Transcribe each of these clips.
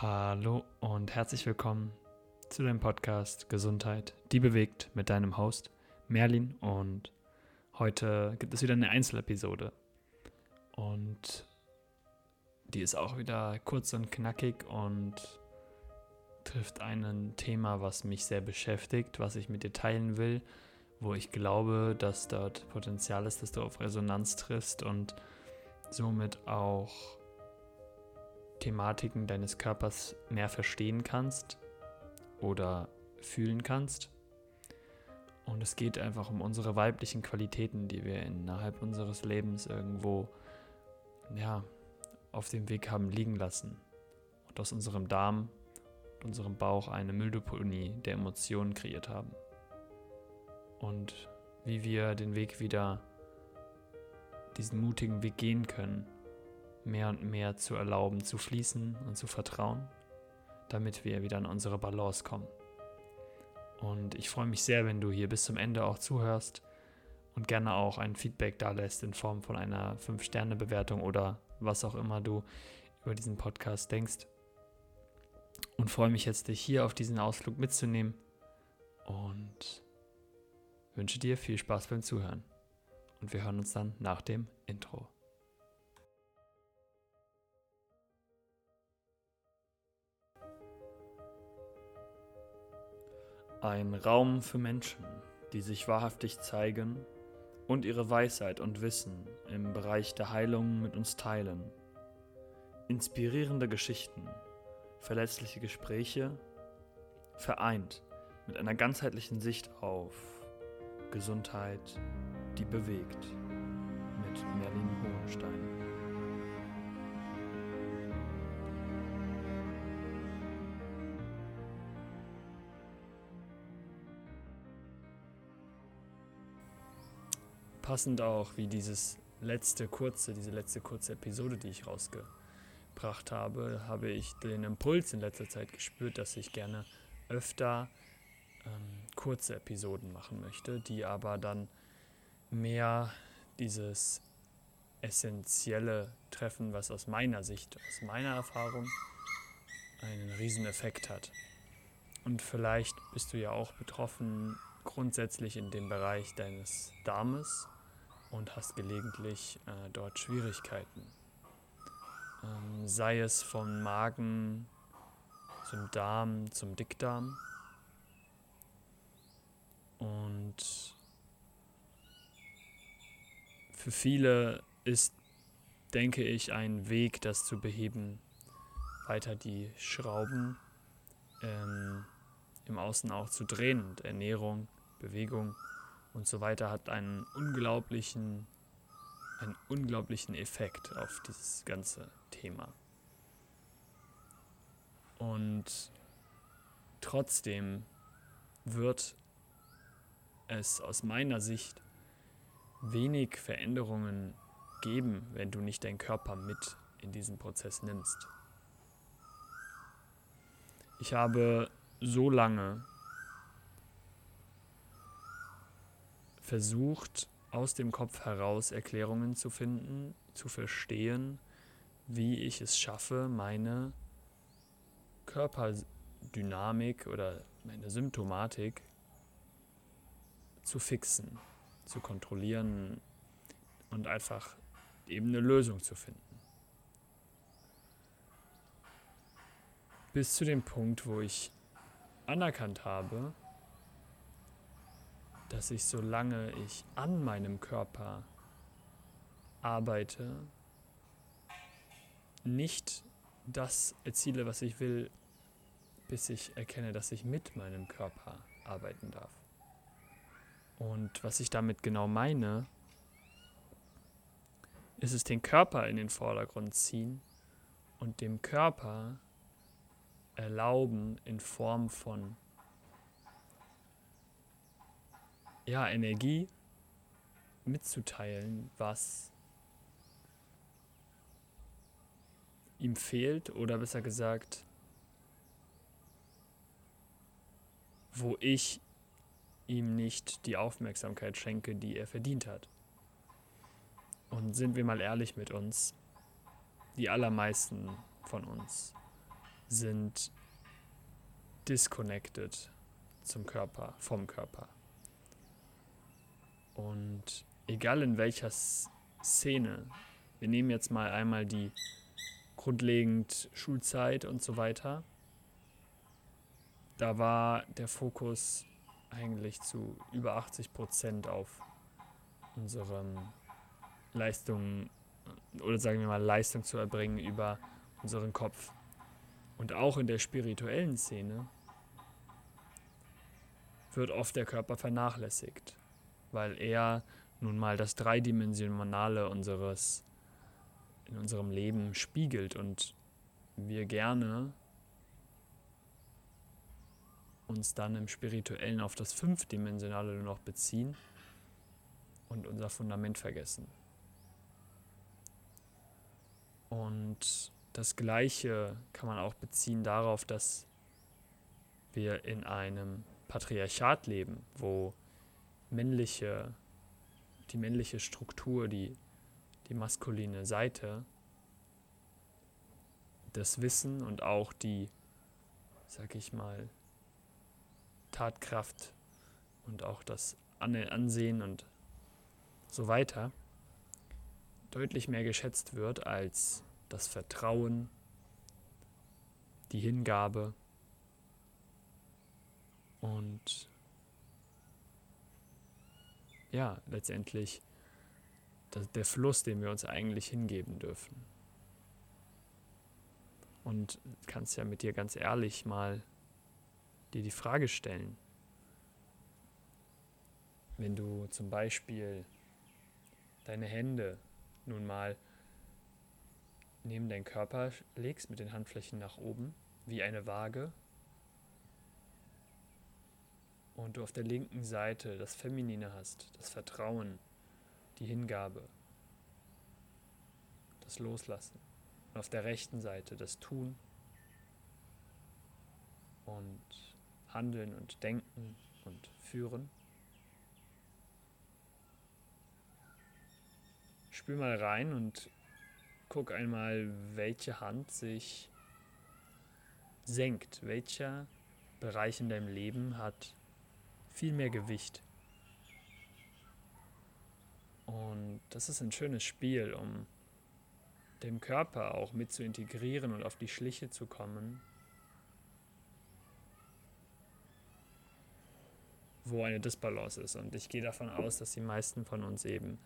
Hallo und herzlich willkommen zu dem Podcast Gesundheit, die bewegt mit deinem Host Merlin. Und heute gibt es wieder eine Einzelepisode. Und die ist auch wieder kurz und knackig und trifft ein Thema, was mich sehr beschäftigt, was ich mit dir teilen will, wo ich glaube, dass dort Potenzial ist, dass du auf Resonanz triffst und somit auch Thematiken deines Körpers mehr verstehen kannst oder fühlen kannst. Und es geht einfach um unsere weiblichen Qualitäten, die wir innerhalb unseres Lebens irgendwo ja, auf dem Weg haben liegen lassen. Und aus unserem Darm und unserem Bauch eine Mülldeponie der Emotionen kreiert haben. Und wie wir den Weg wieder, diesen mutigen Weg gehen können, mehr und mehr zu erlauben, zu fließen und zu vertrauen, damit wir wieder in unsere Balance kommen. Und ich freue mich sehr, wenn du hier bis zum Ende auch zuhörst und gerne auch ein Feedback da lässt in Form von einer 5-Sterne-Bewertung oder was auch immer du über diesen Podcast denkst. Und freue mich jetzt, dich hier auf diesen Ausflug mitzunehmen und wünsche dir viel Spaß beim Zuhören. Und wir hören uns dann nach dem Intro. Ein Raum für Menschen, die sich wahrhaftig zeigen und ihre Weisheit und Wissen im Bereich der Heilung mit uns teilen. Inspirierende Geschichten, verletzliche Gespräche, vereint mit einer ganzheitlichen Sicht auf Gesundheit, die bewegt, mit Merlin Hohenstein. Passend auch wie dieses letzte kurze, diese letzte kurze Episode, die ich rausgebracht habe, habe ich den Impuls in letzter Zeit gespürt, dass ich gerne öfter ähm, kurze Episoden machen möchte, die aber dann mehr dieses essentielle Treffen, was aus meiner Sicht, aus meiner Erfahrung einen riesen Effekt hat. Und vielleicht bist du ja auch betroffen grundsätzlich in dem Bereich deines Darmes und hast gelegentlich äh, dort Schwierigkeiten. Ähm, sei es vom Magen zum Darm, zum Dickdarm. Und für viele ist, denke ich, ein Weg, das zu beheben, weiter die Schrauben ähm, im Außen auch zu drehen und Ernährung, Bewegung und so weiter hat einen unglaublichen, einen unglaublichen Effekt auf dieses ganze Thema. Und trotzdem wird es aus meiner Sicht wenig Veränderungen geben, wenn du nicht deinen Körper mit in diesen Prozess nimmst. Ich habe so lange versucht, aus dem Kopf heraus Erklärungen zu finden, zu verstehen, wie ich es schaffe, meine Körperdynamik oder meine Symptomatik zu fixen, zu kontrollieren und einfach eben eine Lösung zu finden. Bis zu dem Punkt, wo ich anerkannt habe, dass ich, solange ich an meinem Körper arbeite, nicht das erziele, was ich will, bis ich erkenne, dass ich mit meinem Körper arbeiten darf. Und was ich damit genau meine, ist es den Körper in den Vordergrund ziehen und dem Körper erlauben in Form von ja, Energie mitzuteilen, was ihm fehlt oder besser gesagt, wo ich ihm nicht die Aufmerksamkeit schenke, die er verdient hat. Und sind wir mal ehrlich mit uns, die allermeisten von uns sind disconnected zum Körper, vom Körper. Und egal in welcher Szene, wir nehmen jetzt mal einmal die grundlegend Schulzeit und so weiter, da war der Fokus eigentlich zu über 80 Prozent auf unseren Leistungen oder sagen wir mal Leistung zu erbringen über unseren Kopf. Und auch in der spirituellen Szene wird oft der Körper vernachlässigt, weil er nun mal das Dreidimensionale unseres in unserem Leben spiegelt und wir gerne uns dann im Spirituellen auf das Fünfdimensionale nur noch beziehen und unser Fundament vergessen. Und das Gleiche kann man auch beziehen darauf, dass wir in einem Patriarchat leben, wo männliche, die männliche Struktur, die, die maskuline Seite, das Wissen und auch die, sag ich mal, Tatkraft und auch das Ansehen und so weiter deutlich mehr geschätzt wird als das Vertrauen, die Hingabe und ja, letztendlich der Fluss, den wir uns eigentlich hingeben dürfen. Und kannst ja mit dir ganz ehrlich mal dir die Frage stellen, wenn du zum Beispiel deine Hände nun mal neben deinen Körper legst mit den Handflächen nach oben, wie eine Waage, und du auf der linken Seite das Feminine hast, das Vertrauen, die Hingabe, das Loslassen, und auf der rechten Seite das Tun und Handeln und Denken und Führen. Spür mal rein und guck einmal, welche Hand sich senkt, welcher Bereich in deinem Leben hat viel mehr Gewicht. Und das ist ein schönes Spiel, um dem Körper auch mit zu integrieren und auf die Schliche zu kommen wo eine Disbalance ist. Und ich gehe davon aus, dass die meisten von uns eben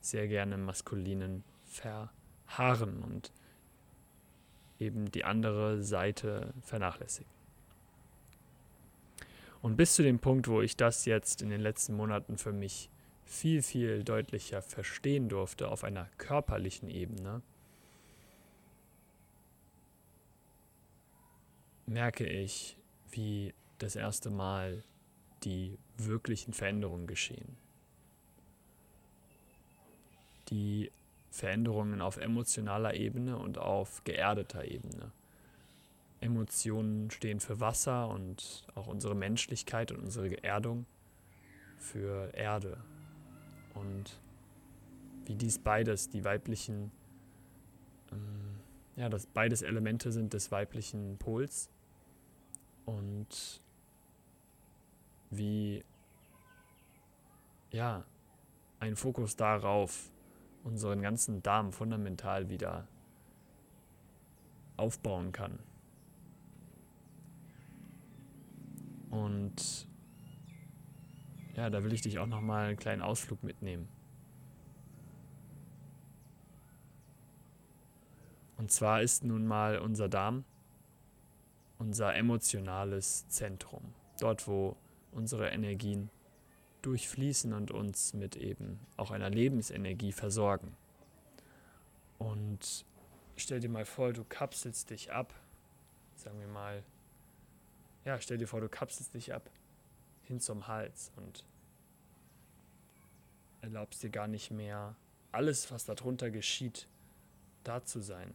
sehr gerne im Maskulinen verharren und eben die andere Seite vernachlässigen. Und bis zu dem Punkt, wo ich das jetzt in den letzten Monaten für mich viel, viel deutlicher verstehen durfte auf einer körperlichen Ebene, merke ich, wie das erste Mal die wirklichen Veränderungen geschehen. Die Veränderungen auf emotionaler Ebene und auf geerdeter Ebene. Emotionen stehen für Wasser und auch unsere Menschlichkeit und unsere Geerdung für Erde. Und wie dies beides, die weiblichen, ähm, ja, dass beides Elemente sind des weiblichen Pols. Und wie ja, ein Fokus darauf unseren ganzen Darm fundamental wieder aufbauen kann. Und ja, da will ich dich auch noch mal einen kleinen Ausflug mitnehmen. Und zwar ist nun mal unser Darm unser emotionales Zentrum. Dort, wo unsere Energien durchfließen und uns mit eben auch einer Lebensenergie versorgen. Und stell dir mal vor, du kapselst dich ab, sagen wir mal, ja, stell dir vor, du kapselst dich ab hin zum Hals und erlaubst dir gar nicht mehr alles, was darunter geschieht, da zu sein.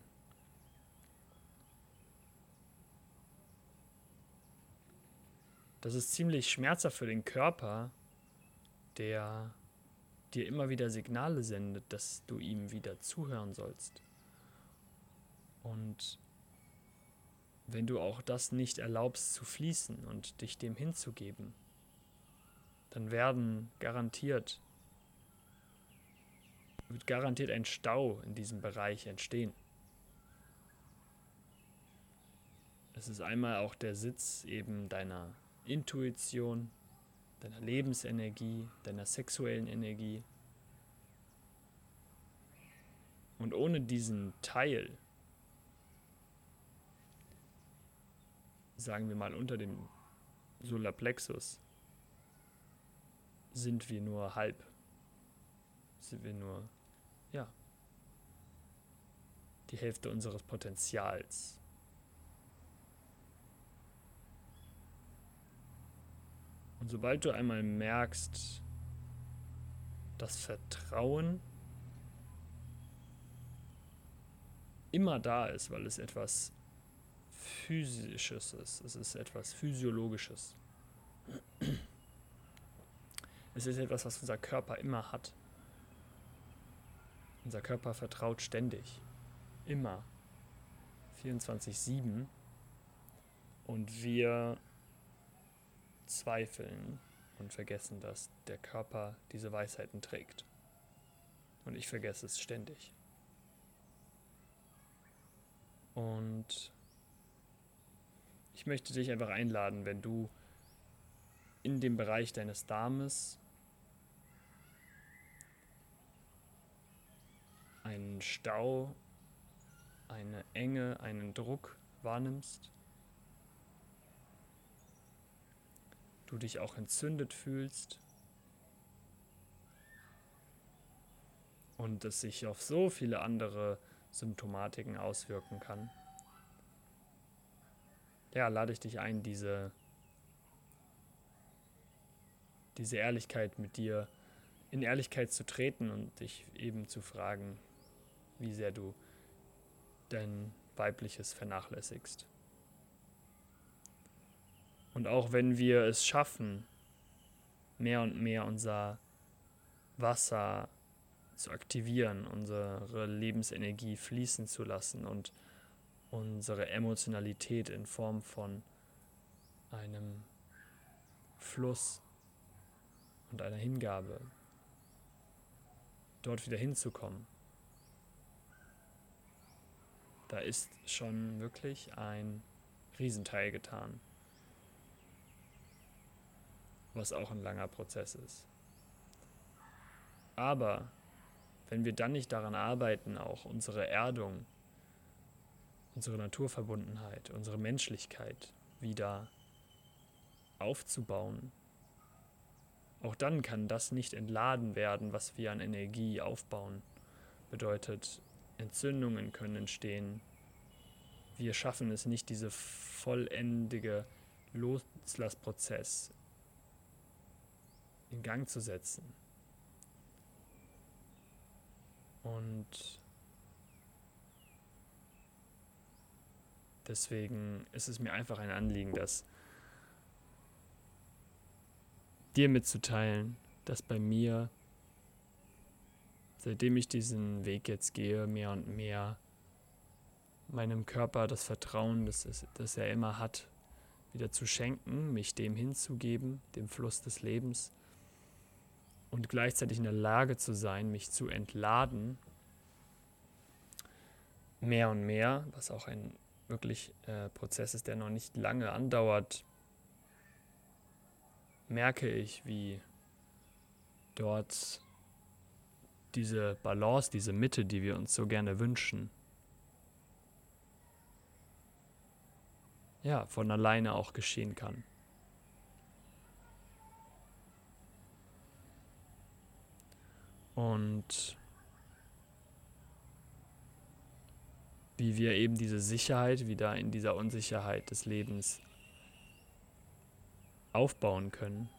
Das ist ziemlich schmerzhaft für den Körper, der dir immer wieder Signale sendet, dass du ihm wieder zuhören sollst. Und wenn du auch das nicht erlaubst zu fließen und dich dem hinzugeben, dann werden garantiert, wird garantiert ein Stau in diesem Bereich entstehen. Es ist einmal auch der Sitz eben deiner Intuition, deiner Lebensenergie, deiner sexuellen Energie. Und ohne diesen Teil sagen wir mal unter dem Solarplexus, sind wir nur halb. Sind wir nur, ja, die Hälfte unseres Potenzials. Und sobald du einmal merkst, dass Vertrauen immer da ist, weil es etwas Physisches ist. Es ist etwas Physiologisches. Es ist etwas, was unser Körper immer hat. Unser Körper vertraut ständig. Immer. 24-7. Und wir zweifeln und vergessen, dass der Körper diese Weisheiten trägt. Und ich vergesse es ständig. Und ich möchte dich einfach einladen, wenn du in dem Bereich deines Darmes einen Stau, eine Enge, einen Druck wahrnimmst, du dich auch entzündet fühlst und es sich auf so viele andere Symptomatiken auswirken kann ja, lade ich dich ein, diese, diese Ehrlichkeit mit dir in Ehrlichkeit zu treten und dich eben zu fragen, wie sehr du dein weibliches vernachlässigst. Und auch wenn wir es schaffen, mehr und mehr unser Wasser zu aktivieren, unsere Lebensenergie fließen zu lassen und unsere Emotionalität in Form von einem Fluss und einer Hingabe, dort wieder hinzukommen. Da ist schon wirklich ein Riesenteil getan, was auch ein langer Prozess ist. Aber wenn wir dann nicht daran arbeiten, auch unsere Erdung unsere Naturverbundenheit, unsere Menschlichkeit wieder aufzubauen. Auch dann kann das nicht entladen werden, was wir an Energie aufbauen. Bedeutet, Entzündungen können entstehen. Wir schaffen es nicht, diese vollendige Loslassprozess in Gang zu setzen. Und Deswegen ist es mir einfach ein Anliegen, das dir mitzuteilen, dass bei mir, seitdem ich diesen Weg jetzt gehe, mehr und mehr meinem Körper das Vertrauen, das, es, das er immer hat, wieder zu schenken, mich dem hinzugeben, dem Fluss des Lebens und gleichzeitig in der Lage zu sein, mich zu entladen, mehr und mehr, was auch ein wirklich äh, Prozess ist, der noch nicht lange andauert, merke ich, wie dort diese Balance, diese Mitte, die wir uns so gerne wünschen, ja, von alleine auch geschehen kann. Und wie wir eben diese Sicherheit wieder in dieser Unsicherheit des Lebens aufbauen können.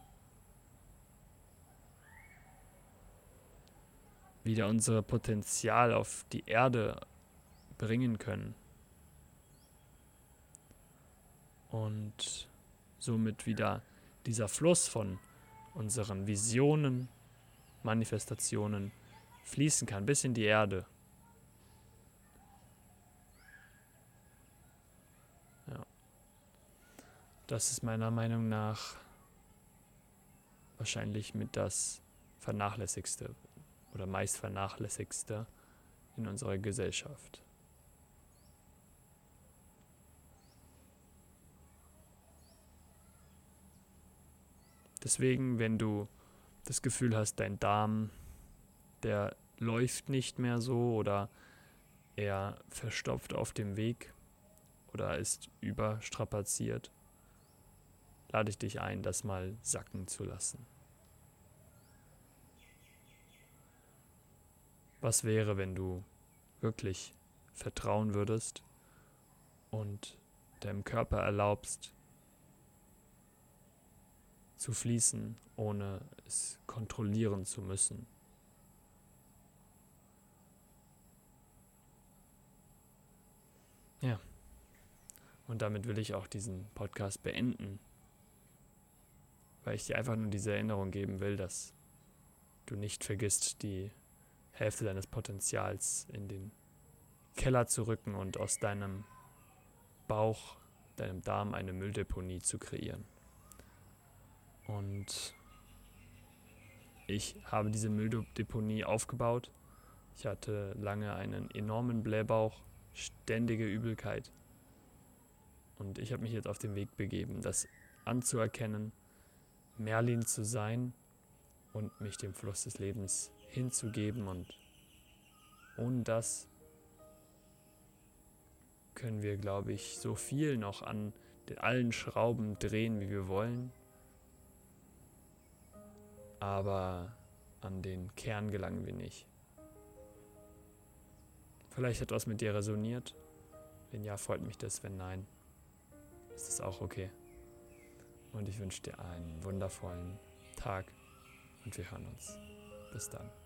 Wieder unser Potenzial auf die Erde bringen können. Und somit wieder dieser Fluss von unseren Visionen, Manifestationen fließen kann bis in die Erde. Das ist meiner Meinung nach wahrscheinlich mit das vernachlässigste oder meist vernachlässigste in unserer Gesellschaft. Deswegen, wenn du das Gefühl hast, dein Darm, der läuft nicht mehr so oder er verstopft auf dem Weg oder ist überstrapaziert, lade ich dich ein, das mal sacken zu lassen. Was wäre, wenn du wirklich vertrauen würdest und deinem Körper erlaubst, zu fließen, ohne es kontrollieren zu müssen. Ja. Und damit will ich auch diesen Podcast beenden, weil ich dir einfach nur diese Erinnerung geben will, dass du nicht vergisst, die Hälfte deines Potenzials in den Keller zu rücken und aus deinem Bauch, deinem Darm eine Mülldeponie zu kreieren. Und ich habe diese Mülldeponie aufgebaut. Ich hatte lange einen enormen Blähbauch, ständige Übelkeit. Und ich habe mich jetzt auf den Weg begeben, das anzuerkennen, Merlin zu sein und mich dem Fluss des Lebens hinzugeben. Und ohne das können wir, glaube ich, so viel noch an allen Schrauben drehen, wie wir wollen aber an den Kern gelangen wir nicht. Vielleicht hat was mit dir resoniert. Wenn ja, freut mich das. Wenn nein, ist es auch okay. Und ich wünsche dir einen wundervollen Tag und wir hören uns. Bis dann.